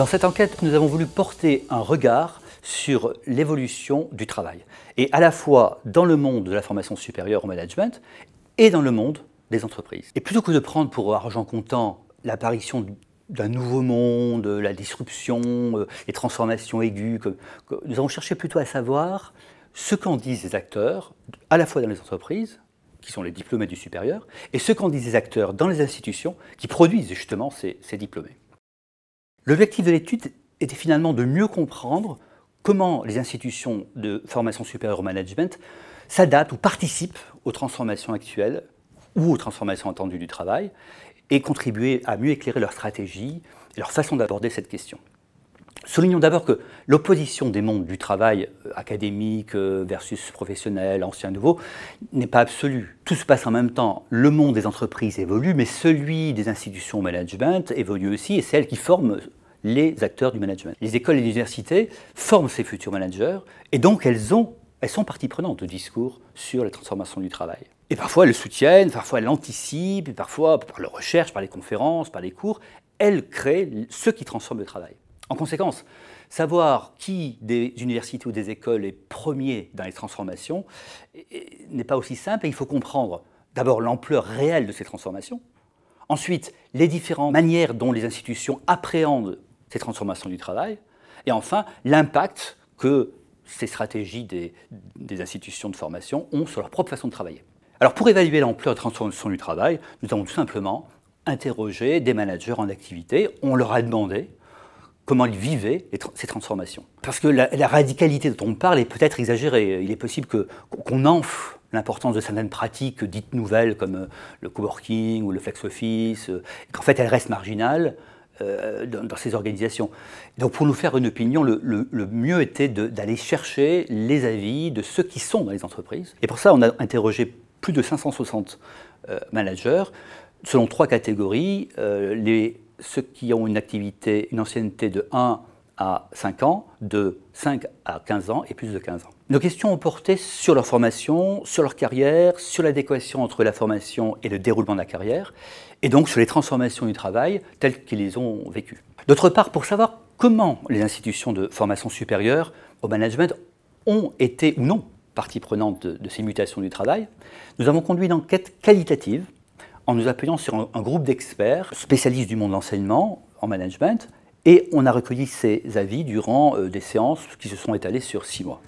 Dans cette enquête, nous avons voulu porter un regard sur l'évolution du travail, et à la fois dans le monde de la formation supérieure au management et dans le monde des entreprises. Et plutôt que de prendre pour argent comptant l'apparition d'un nouveau monde, la disruption, euh, les transformations aiguës, nous avons cherché plutôt à savoir ce qu'en disent les acteurs, à la fois dans les entreprises, qui sont les diplômés du supérieur, et ce qu'en disent les acteurs dans les institutions qui produisent justement ces, ces diplômés. L'objectif de l'étude était finalement de mieux comprendre comment les institutions de formation supérieure au management s'adaptent ou participent aux transformations actuelles ou aux transformations attendues du travail et contribuer à mieux éclairer leur stratégie et leur façon d'aborder cette question. Soulignons d'abord que l'opposition des mondes du travail euh, académique euh, versus professionnel, ancien, nouveau, n'est pas absolue. Tout se passe en même temps. Le monde des entreprises évolue, mais celui des institutions management évolue aussi, et c'est qui forment les acteurs du management. Les écoles et les universités forment ces futurs managers, et donc elles, ont, elles sont partie prenante au discours sur la transformation du travail. Et parfois elles le soutiennent, parfois elles l'anticipent, parfois par leur recherche, par les conférences, par les cours, elles créent ce qui transforme le travail. En conséquence, savoir qui des universités ou des écoles est premier dans les transformations n'est pas aussi simple et il faut comprendre d'abord l'ampleur réelle de ces transformations, ensuite les différentes manières dont les institutions appréhendent ces transformations du travail, et enfin l'impact que ces stratégies des, institutions de formation ont sur leur propre façon de travailler. Alors pour évaluer l'ampleur de transformation du travail, nous avons tout simplement interrogé des managers en activité, on leur a demandé comment ils vivaient ces transformations. Parce que la, radicalité dont on parle est peut-être exagérée. Il est possible qu'on enfle l'importance de certaines pratiques dites nouvelles comme euh, le coworking ou le flex office, euh, qu'en fait elles restent marginales euh, dans, ces organisations. Donc pour nous faire une opinion, le, mieux était d'aller chercher les avis de ceux qui sont dans les entreprises. Et pour ça, on a interrogé plus de 560 managers selon trois catégories. Ceux qui ont une activité, une ancienneté de 1 à 5 ans, de 5 à 15 ans et plus de 15 ans. Nos questions ont porté sur leur formation, sur leur carrière, sur l'adéquation entre la formation et le déroulement de la carrière, et donc sur les transformations du travail telles qu'ils les ont vécues. D'autre part, pour savoir comment les institutions de formation supérieure au management ont été ou non partie prenante de, de ces mutations du travail, nous avons conduit une enquête qualitative en nous appuyant sur un, groupe d'experts spécialistes du monde de l'enseignement en management, et on a recueilli ces avis durant euh, des séances qui se sont étalées sur six mois.